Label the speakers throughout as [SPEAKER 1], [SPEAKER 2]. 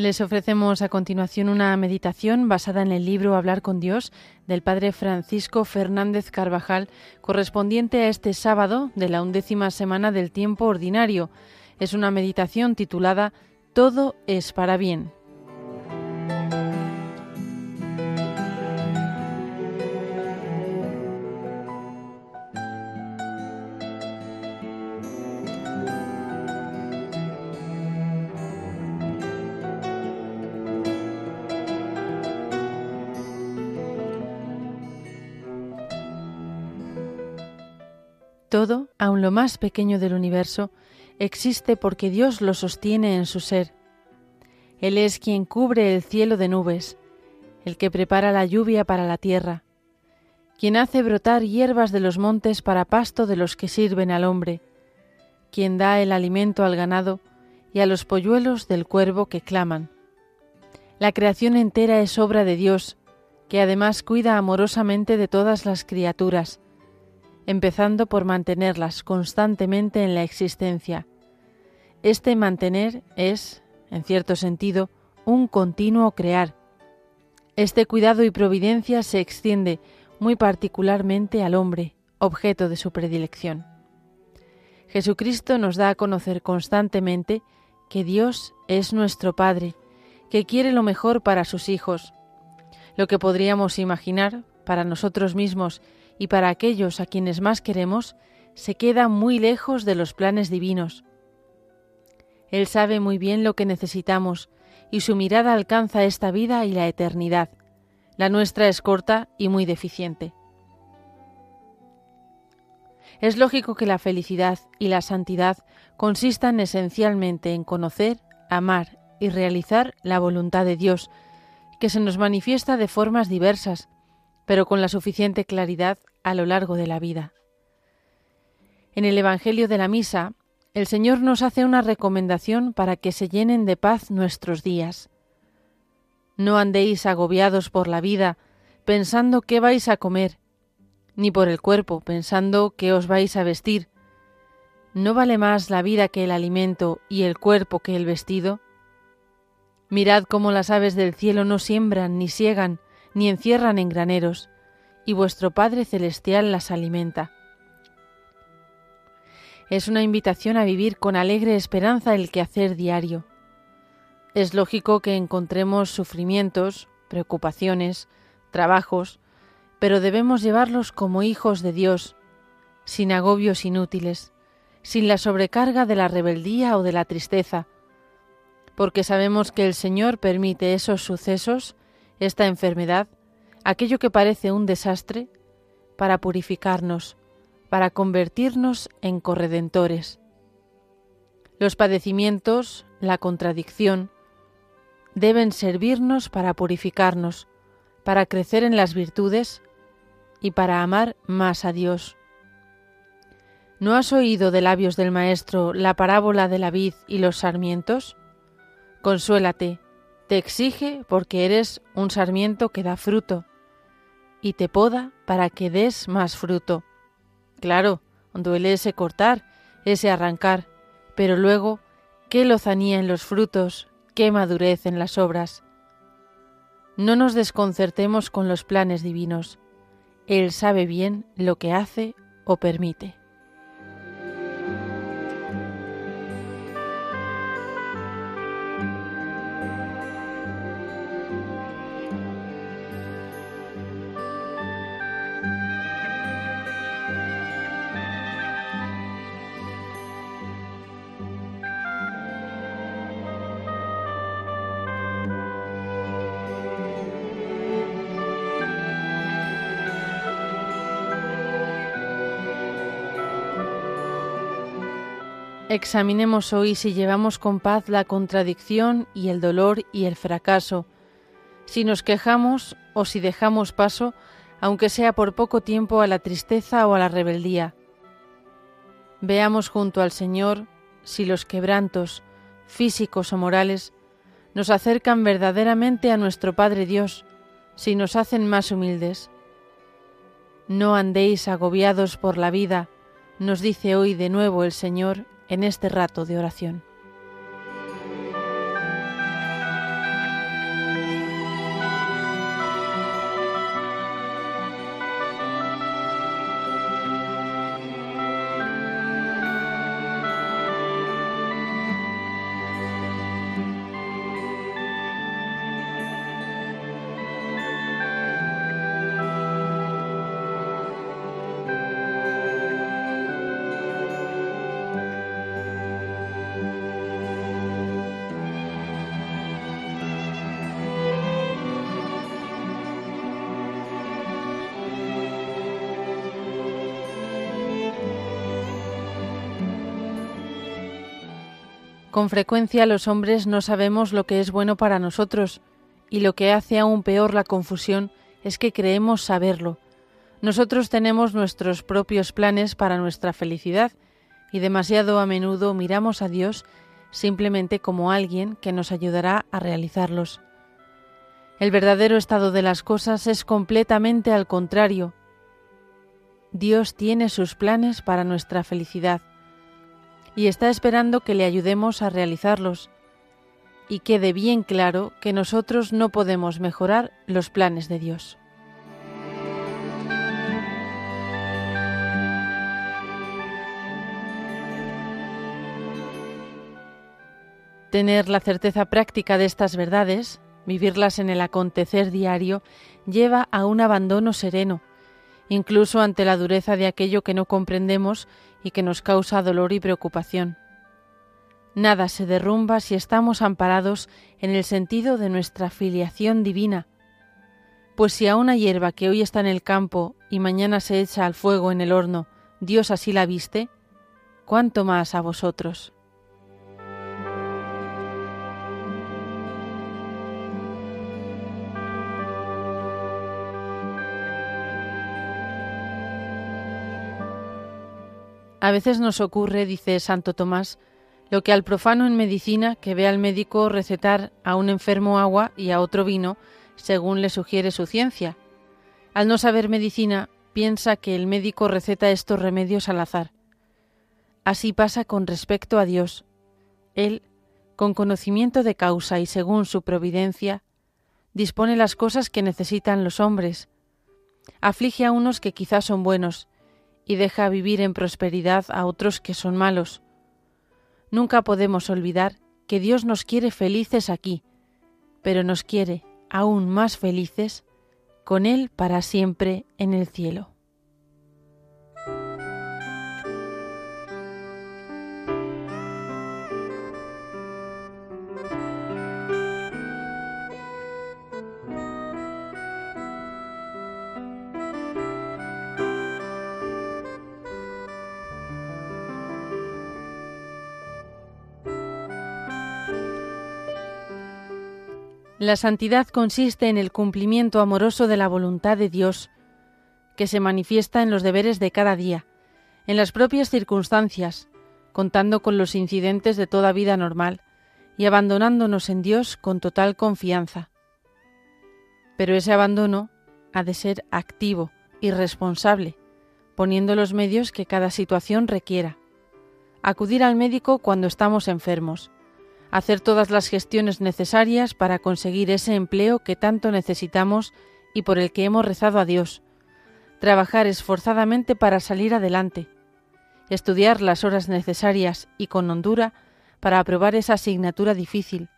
[SPEAKER 1] Les ofrecemos a continuación una meditación basada en el libro Hablar con Dios del Padre Francisco Fernández Carvajal, correspondiente a este sábado de la undécima semana del tiempo ordinario. Es una meditación titulada Todo es para bien. Todo, aun lo más pequeño del universo, existe porque Dios lo sostiene en su ser. Él es quien cubre el cielo de nubes, el que prepara la lluvia para la tierra, quien hace brotar hierbas de los montes para pasto de los que sirven al hombre, quien da el alimento al ganado y a los polluelos del cuervo que claman. La creación entera es obra de Dios, que además cuida amorosamente de todas las criaturas, empezando por mantenerlas constantemente en la existencia. Este mantener es, en cierto sentido, un continuo crear. Este cuidado y providencia se extiende muy particularmente al hombre, objeto de su predilección. Jesucristo nos da a conocer constantemente que Dios es nuestro Padre, que quiere lo mejor para sus hijos. Lo que podríamos imaginar para nosotros mismos y para aquellos a quienes más queremos, se queda muy lejos de los planes divinos. Él sabe muy bien lo que necesitamos y su mirada alcanza esta vida y la eternidad. La nuestra es corta y muy deficiente. Es lógico que la felicidad y la santidad consistan esencialmente en conocer, amar y realizar la voluntad de Dios, que se nos manifiesta de formas diversas, pero con la suficiente claridad a lo largo de la vida. En el Evangelio de la Misa, el Señor nos hace una recomendación para que se llenen de paz nuestros días. No andéis agobiados por la vida, pensando qué vais a comer, ni por el cuerpo, pensando qué os vais a vestir. ¿No vale más la vida que el alimento y el cuerpo que el vestido? Mirad cómo las aves del cielo no siembran, ni siegan, ni encierran en graneros, y vuestro Padre Celestial las alimenta. Es una invitación a vivir con alegre esperanza el quehacer diario. Es lógico que encontremos sufrimientos, preocupaciones, trabajos, pero debemos llevarlos como hijos de Dios, sin agobios inútiles, sin la sobrecarga de la rebeldía o de la tristeza, porque sabemos que el Señor permite esos sucesos, esta enfermedad, aquello que parece un desastre, para purificarnos, para convertirnos en corredentores. Los padecimientos, la contradicción, deben servirnos para purificarnos, para crecer en las virtudes y para amar más a Dios. ¿No has oído de labios del Maestro la parábola de la vid y los sarmientos? Consuélate, te exige porque eres un sarmiento que da fruto y te poda para que des más fruto. Claro, duele ese cortar, ese arrancar, pero luego, qué lozanía en los frutos, qué madurez en las obras. No nos desconcertemos con los planes divinos. Él sabe bien lo que hace o permite. Examinemos hoy si llevamos con paz la contradicción y el dolor y el fracaso, si nos quejamos o si dejamos paso, aunque sea por poco tiempo, a la tristeza o a la rebeldía. Veamos junto al Señor si los quebrantos, físicos o morales, nos acercan verdaderamente a nuestro Padre Dios, si nos hacen más humildes. No andéis agobiados por la vida, nos dice hoy de nuevo el Señor en este rato de oración. Con frecuencia los hombres no sabemos lo que es bueno para nosotros, y lo que hace aún peor la confusión es que creemos saberlo. Nosotros tenemos nuestros propios planes para nuestra felicidad, y demasiado a menudo miramos a Dios simplemente como alguien que nos ayudará a realizarlos. El verdadero estado de las cosas es completamente al contrario. Dios tiene sus planes para nuestra felicidad y está esperando que le ayudemos a realizarlos y quede bien claro que nosotros no podemos mejorar los planes de Dios. Tener la certeza práctica de estas verdades Vivirlas en el acontecer diario lleva a un abandono sereno, incluso ante la dureza de aquello que no comprendemos y que nos causa dolor y preocupación. Nada se derrumba si estamos amparados en el sentido de nuestra filiación divina, pues si a una hierba que hoy está en el campo y mañana se echa al fuego en el horno, Dios así la viste, cuánto más a vosotros. A veces nos ocurre, dice Santo Tomás, lo que al profano en medicina que ve al médico recetar a un enfermo agua y a otro vino, según le sugiere su ciencia. Al no saber medicina, piensa que el médico receta estos remedios al azar. Así pasa con respecto a Dios. Él, con conocimiento de causa y según su providencia, dispone las cosas que necesitan los hombres. Aflige a unos que quizás son buenos y deja vivir en prosperidad a otros que son malos. Nunca podemos olvidar que Dios nos quiere felices aquí, pero nos quiere aún más felices con Él para siempre en el cielo. La santidad consiste en el cumplimiento amoroso de la voluntad de Dios, que se manifiesta en los deberes de cada día, en las propias circunstancias, contando con los incidentes de toda vida normal y abandonándonos en Dios con total confianza. Pero ese abandono ha de ser activo y responsable, poniendo los medios que cada situación requiera. Acudir al médico cuando estamos enfermos, hacer todas las gestiones necesarias para conseguir ese empleo que tanto necesitamos y por el que hemos rezado a Dios, trabajar esforzadamente para salir adelante, estudiar las horas necesarias y con hondura para aprobar esa asignatura difícil.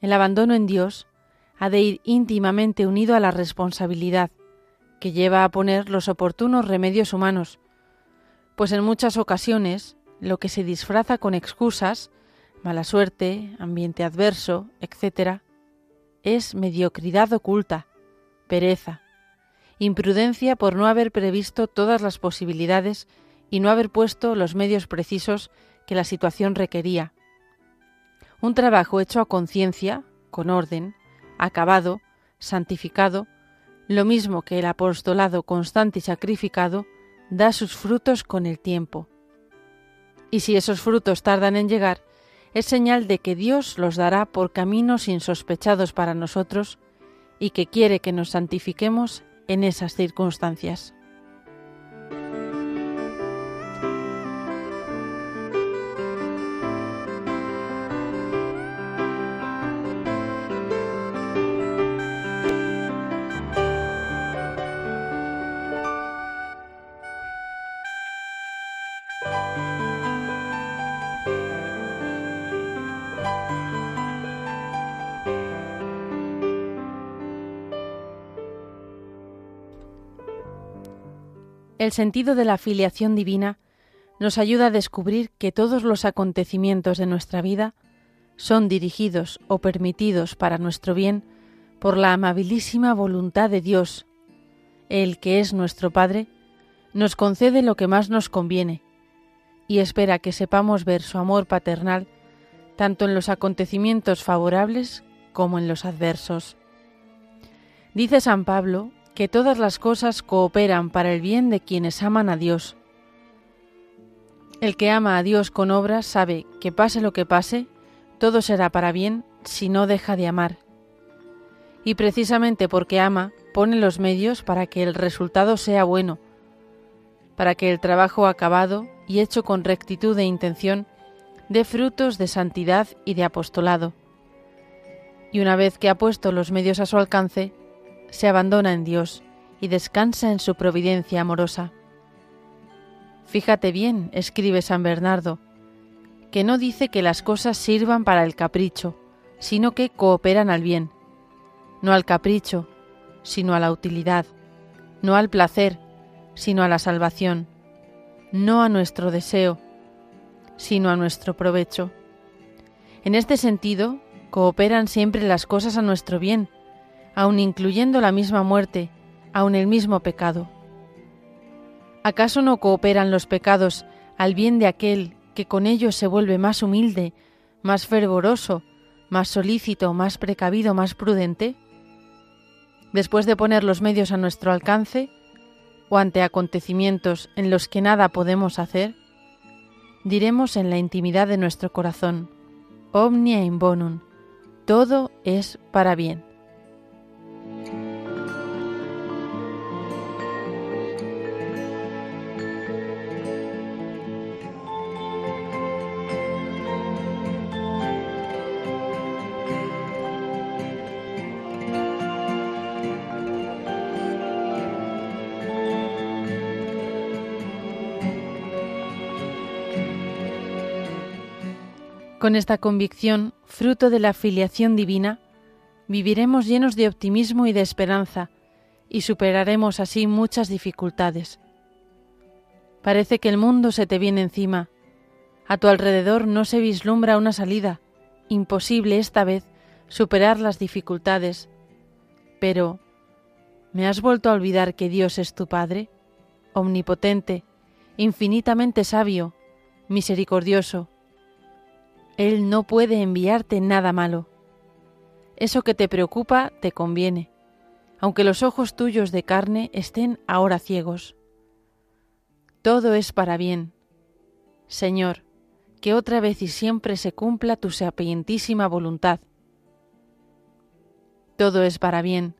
[SPEAKER 1] El abandono en Dios ha de ir íntimamente unido a la responsabilidad, que lleva a poner los oportunos remedios humanos, pues en muchas ocasiones lo que se disfraza con excusas, mala suerte, ambiente adverso, etc., es mediocridad oculta, pereza, imprudencia por no haber previsto todas las posibilidades y no haber puesto los medios precisos que la situación requería. Un trabajo hecho a conciencia, con orden, acabado, santificado, lo mismo que el apostolado constante y sacrificado, da sus frutos con el tiempo y si esos frutos tardan en llegar, es señal de que Dios los dará por caminos insospechados para nosotros y que quiere que nos santifiquemos en esas circunstancias. El sentido de la filiación divina nos ayuda a descubrir que todos los acontecimientos de nuestra vida son dirigidos o permitidos para nuestro bien por la amabilísima voluntad de Dios. El que es nuestro Padre nos concede lo que más nos conviene, y espera que sepamos ver su amor paternal tanto en los acontecimientos favorables como en los adversos. Dice San Pablo que todas las cosas cooperan para el bien de quienes aman a Dios. El que ama a Dios con obras sabe que pase lo que pase, todo será para bien si no deja de amar. Y precisamente porque ama, pone los medios para que el resultado sea bueno, para que el trabajo acabado y hecho con rectitud de intención dé frutos de santidad y de apostolado. Y una vez que ha puesto los medios a su alcance, se abandona en Dios y descansa en su providencia amorosa. Fíjate bien, escribe San Bernardo, que no dice que las cosas sirvan para el capricho, sino que cooperan al bien, no al capricho, sino a la utilidad, no al placer, sino a la salvación, no a nuestro deseo, sino a nuestro provecho. En este sentido, cooperan siempre las cosas a nuestro bien, aun incluyendo la misma muerte, aun el mismo pecado. ¿Acaso no cooperan los pecados al bien de aquel que con ellos se vuelve más humilde, más fervoroso, más solícito, más precavido, más prudente? Después de poner los medios a nuestro alcance, o ante acontecimientos en los que nada podemos hacer, diremos en la intimidad de nuestro corazón, Omnia in bonum, todo es para bien. Con esta convicción, fruto de la filiación divina, viviremos llenos de optimismo y de esperanza, y superaremos así muchas dificultades. Parece que el mundo se te viene encima. A tu alrededor no se vislumbra una salida. Imposible esta vez superar las dificultades. Pero, ¿me has vuelto a olvidar que Dios es tu Padre? Omnipotente, infinitamente sabio, misericordioso, él no puede enviarte nada malo. Eso que te preocupa te conviene, aunque los ojos tuyos de carne estén ahora ciegos. Todo es para bien. Señor, que otra vez y siempre se cumpla tu sapientísima voluntad. Todo es para bien.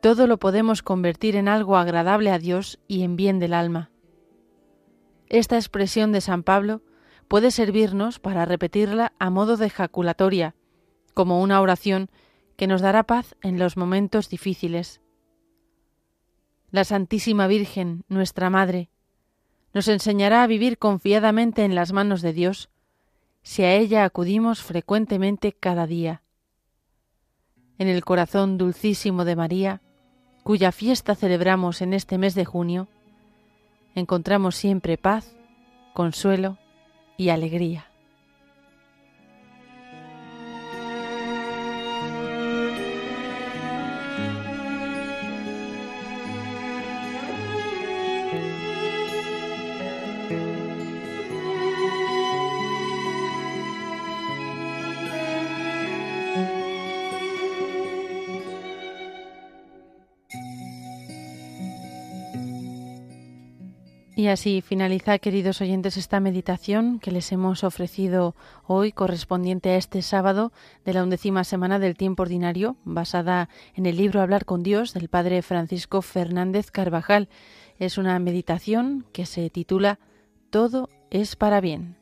[SPEAKER 1] Todo lo podemos convertir en algo agradable a Dios y en bien del alma. Esta expresión de San Pablo puede servirnos para repetirla a modo de ejaculatoria, como una oración que nos dará paz en los momentos difíciles. La Santísima Virgen, nuestra Madre, nos enseñará a vivir confiadamente en las manos de Dios, si a ella acudimos frecuentemente cada día. En el corazón dulcísimo de María, cuya fiesta celebramos en este mes de junio, encontramos siempre paz, consuelo y alegría. Y así finaliza, queridos oyentes, esta meditación que les hemos ofrecido hoy, correspondiente a este sábado de la undécima semana del tiempo ordinario, basada en el libro Hablar con Dios del Padre Francisco Fernández Carvajal. Es una meditación que se titula Todo es para bien.